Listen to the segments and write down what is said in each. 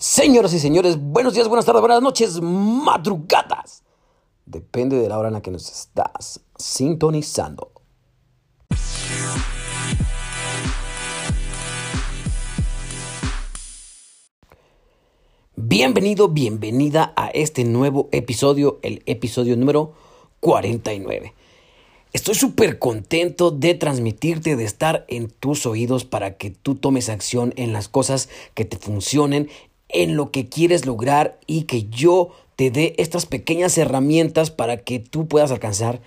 Señoras y señores, buenos días, buenas tardes, buenas noches, madrugadas. Depende de la hora en la que nos estás sintonizando. Bienvenido, bienvenida a este nuevo episodio, el episodio número 49. Estoy súper contento de transmitirte, de estar en tus oídos para que tú tomes acción en las cosas que te funcionen, en lo que quieres lograr y que yo te dé estas pequeñas herramientas para que tú puedas alcanzar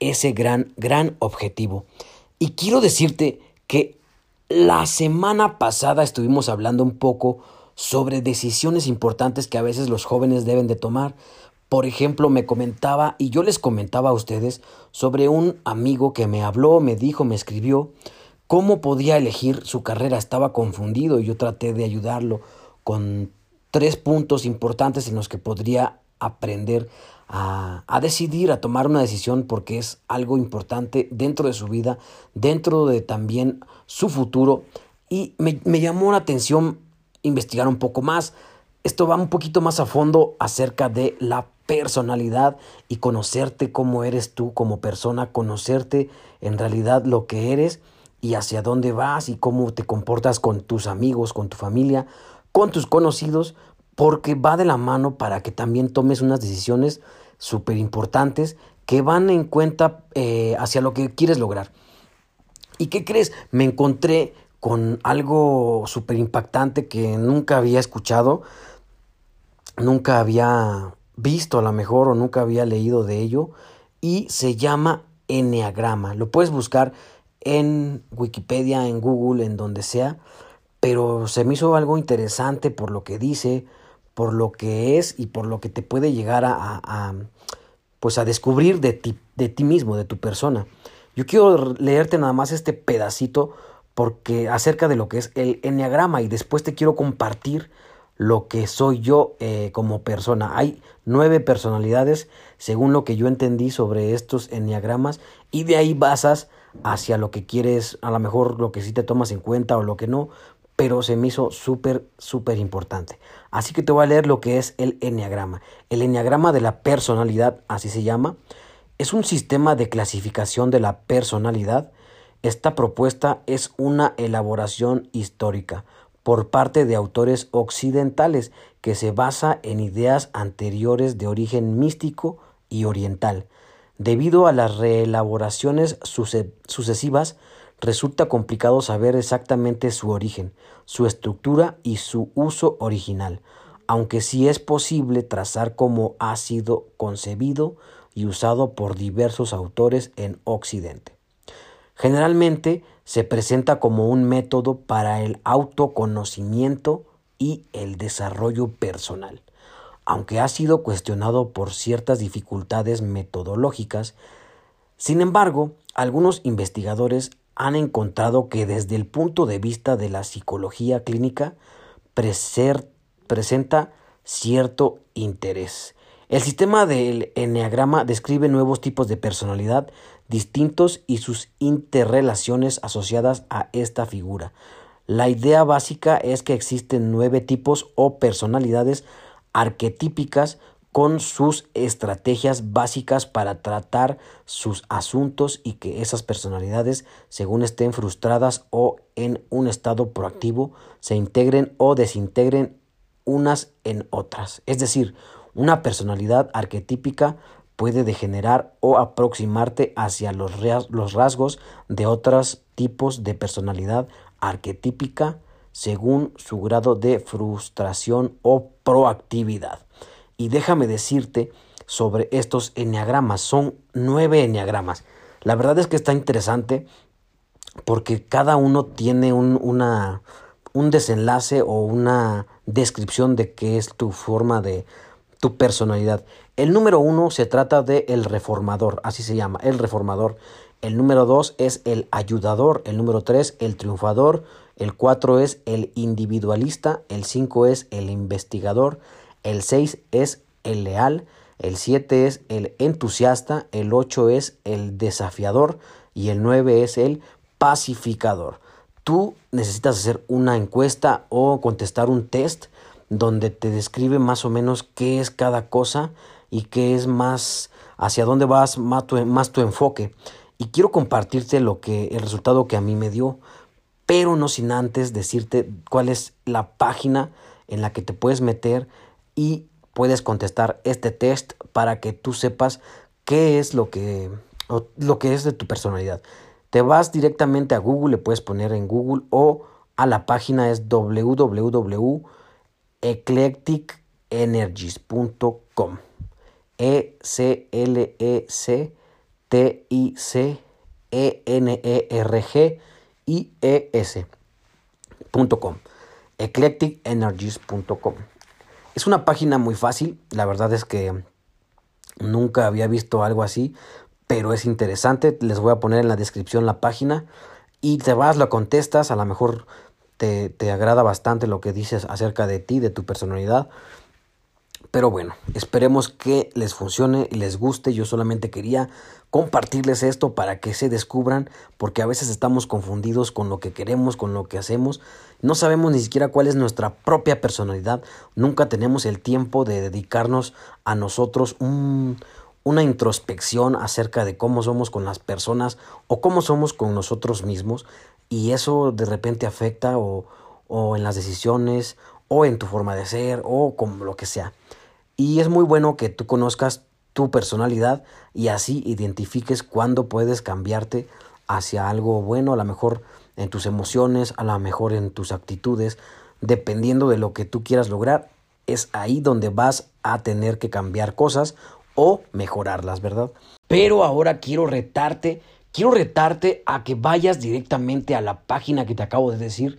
ese gran, gran objetivo. Y quiero decirte que la semana pasada estuvimos hablando un poco sobre decisiones importantes que a veces los jóvenes deben de tomar. Por ejemplo, me comentaba y yo les comentaba a ustedes sobre un amigo que me habló, me dijo, me escribió cómo podía elegir su carrera. Estaba confundido y yo traté de ayudarlo con tres puntos importantes en los que podría aprender a, a, decidir, a tomar una decisión porque es algo importante dentro de su vida, dentro de también su futuro. Y me, me llamó la atención investigar un poco más. Esto va un poquito más a fondo acerca de la personalidad y conocerte cómo eres tú como persona, conocerte en realidad lo que eres y hacia dónde vas y cómo te comportas con tus amigos, con tu familia, con tus conocidos, porque va de la mano para que también tomes unas decisiones súper importantes que van en cuenta eh, hacia lo que quieres lograr. ¿Y qué crees? Me encontré con algo súper impactante que nunca había escuchado, nunca había visto a lo mejor o nunca había leído de ello y se llama Enneagrama. Lo puedes buscar en Wikipedia, en Google, en donde sea, pero se me hizo algo interesante por lo que dice, por lo que es y por lo que te puede llegar a, a, pues a descubrir de ti, de ti mismo, de tu persona. Yo quiero leerte nada más este pedacito porque acerca de lo que es el enneagrama y después te quiero compartir lo que soy yo eh, como persona. Hay nueve personalidades según lo que yo entendí sobre estos enneagramas y de ahí basas hacia lo que quieres, a lo mejor lo que sí te tomas en cuenta o lo que no, pero se me hizo súper, súper importante. Así que te voy a leer lo que es el enneagrama. El enneagrama de la personalidad, así se llama, es un sistema de clasificación de la personalidad esta propuesta es una elaboración histórica por parte de autores occidentales que se basa en ideas anteriores de origen místico y oriental. Debido a las reelaboraciones sucesivas, resulta complicado saber exactamente su origen, su estructura y su uso original, aunque sí es posible trazar cómo ha sido concebido y usado por diversos autores en Occidente. Generalmente se presenta como un método para el autoconocimiento y el desarrollo personal. Aunque ha sido cuestionado por ciertas dificultades metodológicas, sin embargo, algunos investigadores han encontrado que desde el punto de vista de la psicología clínica presenta cierto interés. El sistema del enneagrama describe nuevos tipos de personalidad distintos y sus interrelaciones asociadas a esta figura. La idea básica es que existen nueve tipos o personalidades arquetípicas con sus estrategias básicas para tratar sus asuntos y que esas personalidades, según estén frustradas o en un estado proactivo, se integren o desintegren unas en otras. Es decir, una personalidad arquetípica puede degenerar o aproximarte hacia los, rasgos de otros tipos de personalidad arquetípica según su grado de frustración o proactividad. Y déjame decirte sobre estos enneagramas, son nueve enneagramas. La verdad es que está interesante porque cada uno tiene un, una, un desenlace o una descripción de qué es tu forma de, tu personalidad. El número uno se trata de el reformador, así se llama, el reformador. El número dos es el ayudador, el número tres el triunfador, el cuatro es el individualista, el cinco es el investigador, el seis es el leal, el siete es el entusiasta, el ocho es el desafiador y el nueve es el pacificador. Tú necesitas hacer una encuesta o contestar un test donde te describe más o menos qué es cada cosa y qué es más hacia dónde vas más tu, más tu enfoque. Y quiero compartirte lo que el resultado que a mí me dio, pero no sin antes decirte cuál es la página en la que te puedes meter y puedes contestar este test para que tú sepas qué es lo que, lo que es de tu personalidad. Te vas directamente a Google, le puedes poner en Google o a la página es www.eclecticenergies.com. E C L E C T I C E N E R G I E S.com. eclecticenergies.com. Es una página muy fácil, la verdad es que nunca había visto algo así, pero es interesante. Les voy a poner en la descripción la página y te vas, lo contestas, a lo mejor te, te agrada bastante lo que dices acerca de ti, de tu personalidad. Pero bueno, esperemos que les funcione y les guste. Yo solamente quería compartirles esto para que se descubran, porque a veces estamos confundidos con lo que queremos, con lo que hacemos. No sabemos ni siquiera cuál es nuestra propia personalidad. Nunca tenemos el tiempo de dedicarnos a nosotros una introspección acerca de cómo somos con las personas o cómo somos con nosotros mismos. Y eso de repente afecta o, o en las decisiones o en tu forma de ser o con lo que sea. Y es muy bueno que tú conozcas tu personalidad y así identifiques cuándo puedes cambiarte hacia algo bueno, a lo mejor en tus emociones, a lo mejor en tus actitudes, dependiendo de lo que tú quieras lograr, es ahí donde vas a tener que cambiar cosas o mejorarlas, ¿verdad? Pero ahora quiero retarte, quiero retarte a que vayas directamente a la página que te acabo de decir,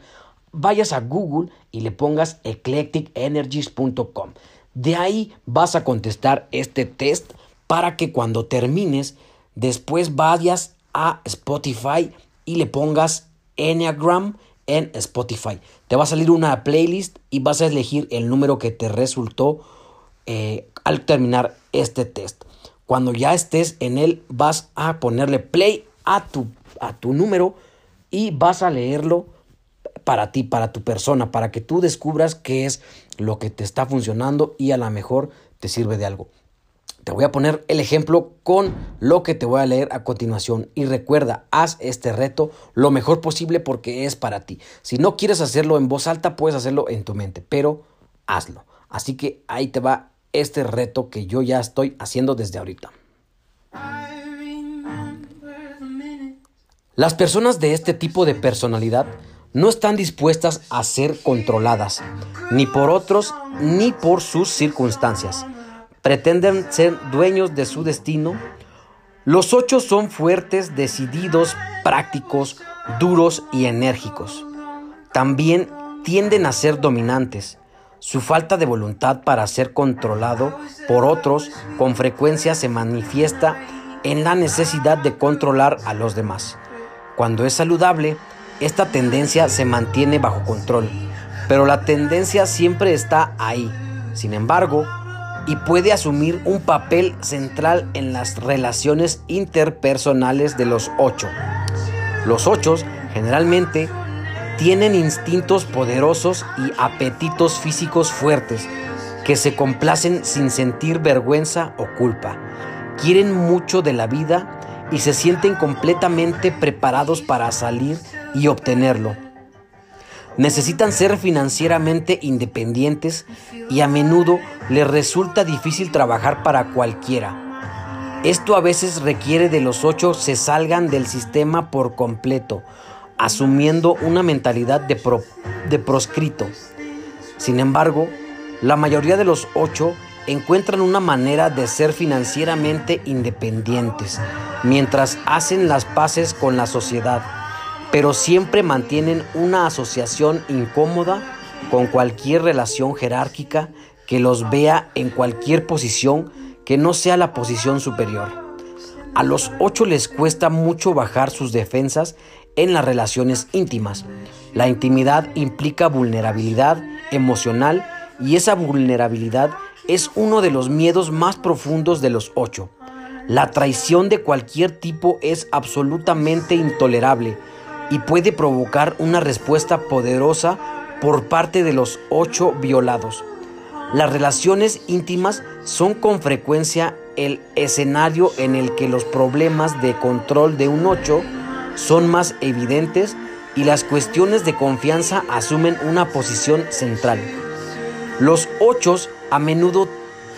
vayas a Google y le pongas eclecticenergies.com. De ahí vas a contestar este test para que cuando termines, después vayas a Spotify y le pongas Enneagram en Spotify. Te va a salir una playlist y vas a elegir el número que te resultó eh, al terminar este test. Cuando ya estés en él, vas a ponerle play a tu, a tu número y vas a leerlo para ti, para tu persona, para que tú descubras qué es lo que te está funcionando y a lo mejor te sirve de algo. Te voy a poner el ejemplo con lo que te voy a leer a continuación y recuerda, haz este reto lo mejor posible porque es para ti. Si no quieres hacerlo en voz alta, puedes hacerlo en tu mente, pero hazlo. Así que ahí te va este reto que yo ya estoy haciendo desde ahorita. Las personas de este tipo de personalidad no están dispuestas a ser controladas, ni por otros ni por sus circunstancias. Pretenden ser dueños de su destino. Los ocho son fuertes, decididos, prácticos, duros y enérgicos. También tienden a ser dominantes. Su falta de voluntad para ser controlado por otros con frecuencia se manifiesta en la necesidad de controlar a los demás. Cuando es saludable, esta tendencia se mantiene bajo control, pero la tendencia siempre está ahí, sin embargo, y puede asumir un papel central en las relaciones interpersonales de los ocho. Los ocho generalmente tienen instintos poderosos y apetitos físicos fuertes que se complacen sin sentir vergüenza o culpa. Quieren mucho de la vida y se sienten completamente preparados para salir y obtenerlo. Necesitan ser financieramente independientes y a menudo les resulta difícil trabajar para cualquiera. Esto a veces requiere de los ocho se salgan del sistema por completo, asumiendo una mentalidad de, de proscrito. Sin embargo, la mayoría de los ocho encuentran una manera de ser financieramente independientes mientras hacen las paces con la sociedad pero siempre mantienen una asociación incómoda con cualquier relación jerárquica que los vea en cualquier posición que no sea la posición superior. A los ocho les cuesta mucho bajar sus defensas en las relaciones íntimas. La intimidad implica vulnerabilidad emocional y esa vulnerabilidad es uno de los miedos más profundos de los ocho. La traición de cualquier tipo es absolutamente intolerable y puede provocar una respuesta poderosa por parte de los ocho violados. Las relaciones íntimas son con frecuencia el escenario en el que los problemas de control de un 8 son más evidentes y las cuestiones de confianza asumen una posición central. Los 8 a menudo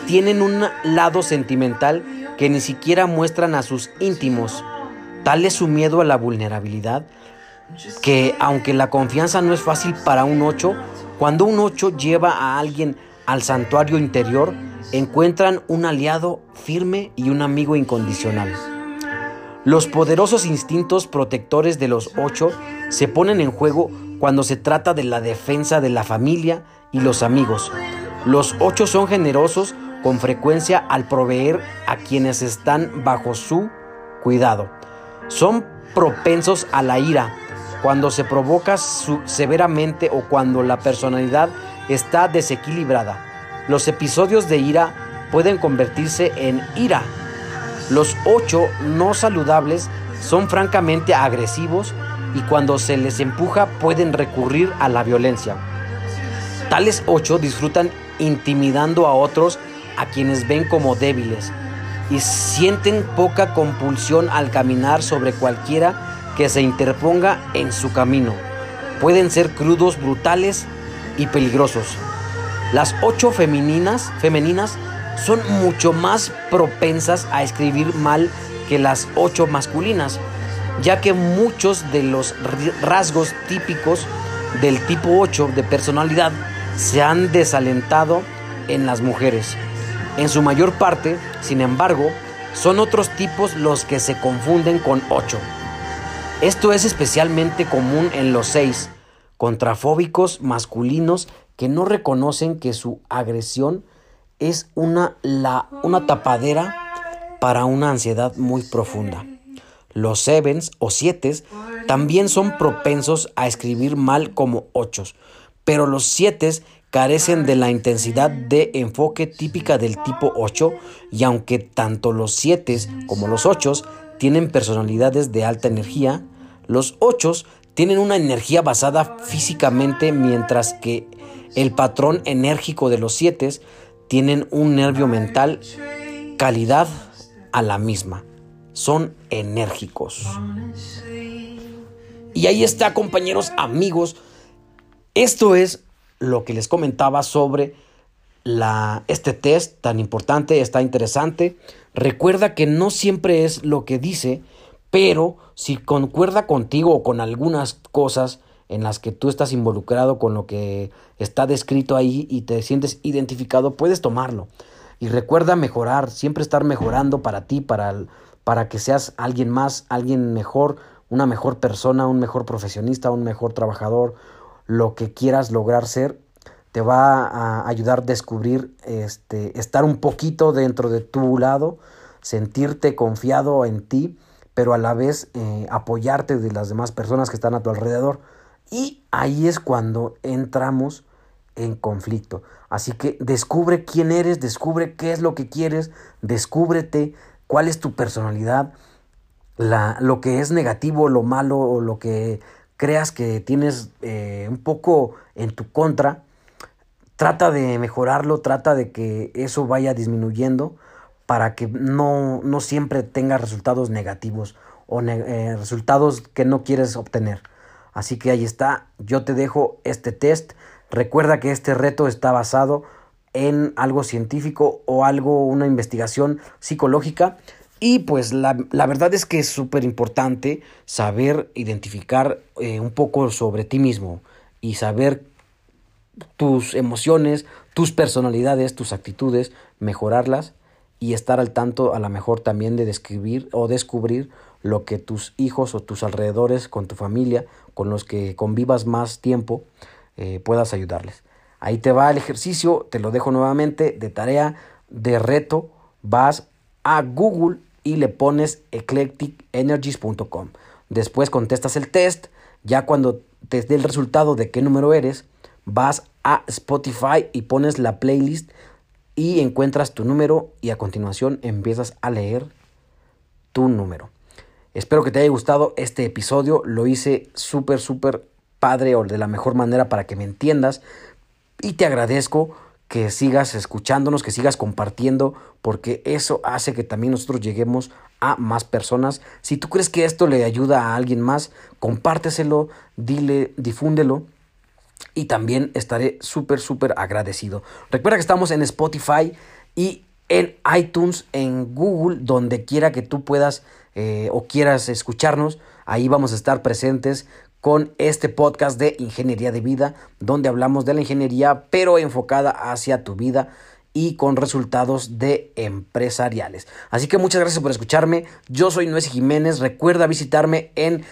tienen un lado sentimental que ni siquiera muestran a sus íntimos. Tal es su miedo a la vulnerabilidad que aunque la confianza no es fácil para un 8, cuando un 8 lleva a alguien al santuario interior, encuentran un aliado firme y un amigo incondicional. Los poderosos instintos protectores de los 8 se ponen en juego cuando se trata de la defensa de la familia y los amigos. Los 8 son generosos con frecuencia al proveer a quienes están bajo su cuidado. Son propensos a la ira cuando se provoca severamente o cuando la personalidad está desequilibrada. Los episodios de ira pueden convertirse en ira. Los ocho no saludables son francamente agresivos y cuando se les empuja pueden recurrir a la violencia. Tales ocho disfrutan intimidando a otros a quienes ven como débiles y sienten poca compulsión al caminar sobre cualquiera que se interponga en su camino. Pueden ser crudos, brutales y peligrosos. Las ocho femeninas, femeninas son mucho más propensas a escribir mal que las ocho masculinas, ya que muchos de los rasgos típicos del tipo 8 de personalidad se han desalentado en las mujeres. En su mayor parte, sin embargo, son otros tipos los que se confunden con 8. Esto es especialmente común en los seis contrafóbicos masculinos que no reconocen que su agresión es una, la, una tapadera para una ansiedad muy profunda. Los sevens o sietes también son propensos a escribir mal como ochos, pero los sietes carecen de la intensidad de enfoque típica del tipo 8 y aunque tanto los sietes como los ochos tienen personalidades de alta energía, los ochos tienen una energía basada físicamente mientras que el patrón enérgico de los siete tienen un nervio mental calidad a la misma. Son enérgicos. Y ahí está, compañeros, amigos. Esto es lo que les comentaba sobre la, este test tan importante, está interesante. Recuerda que no siempre es lo que dice, pero si concuerda contigo o con algunas cosas en las que tú estás involucrado con lo que está descrito ahí y te sientes identificado, puedes tomarlo. Y recuerda mejorar, siempre estar mejorando para ti, para, para que seas alguien más, alguien mejor, una mejor persona, un mejor profesionista, un mejor trabajador, lo que quieras lograr ser, te va a ayudar a descubrir, este, estar un poquito dentro de tu lado, sentirte confiado en ti pero a la vez eh, apoyarte de las demás personas que están a tu alrededor. Y ahí es cuando entramos en conflicto. Así que descubre quién eres, descubre qué es lo que quieres, descúbrete cuál es tu personalidad, la, lo que es negativo, lo malo o lo que creas que tienes eh, un poco en tu contra. Trata de mejorarlo, trata de que eso vaya disminuyendo para que no, no siempre tengas resultados negativos o eh, resultados que no quieres obtener. Así que ahí está, yo te dejo este test. Recuerda que este reto está basado en algo científico o algo, una investigación psicológica. Y pues la, verdad es que es súper importante saber identificar eh, un poco sobre ti mismo y saber tus emociones, tus personalidades, tus actitudes, mejorarlas y estar al tanto a lo mejor también de describir o descubrir lo que tus hijos o tus alrededores con tu familia, con los que convivas más tiempo, eh, puedas ayudarles. Ahí te va el ejercicio, te lo dejo nuevamente de tarea, de reto, vas a Google y le pones eclecticenergies.com. Después contestas el test, ya cuando te dé el resultado de qué número eres, vas a Spotify y pones la playlist y encuentras tu número y a continuación empiezas a leer tu número. Espero que te haya gustado este episodio, lo hice súper, súper padre o de la mejor manera para que me entiendas. Y te agradezco que sigas escuchándonos, que sigas compartiendo, porque eso hace que también nosotros lleguemos a más personas. Si tú crees que esto le ayuda a alguien más, compárteselo, dile, difúndelo. Y también estaré súper, súper agradecido. Recuerda que estamos en Spotify y en iTunes, en Google, donde quiera que tú puedas eh, o quieras escucharnos. Ahí vamos a estar presentes con este podcast de Ingeniería de Vida, donde hablamos de la ingeniería, pero enfocada hacia tu vida y con resultados de empresariales. Así que muchas gracias por escucharme. Yo soy Nuesi Jiménez. Recuerda visitarme en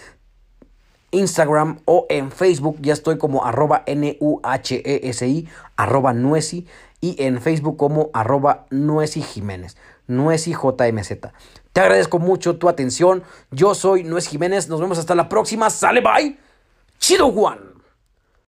Instagram o en Facebook. Ya estoy como arroba N-U-H-E-S-I, arroba Nuesi. Y en Facebook como arroba Nuesi Jiménez. Nuesi JMZ. Te agradezco mucho tu atención. Yo soy Nuez Jiménez. Nos vemos hasta la próxima. Sale, bye. Chido Juan.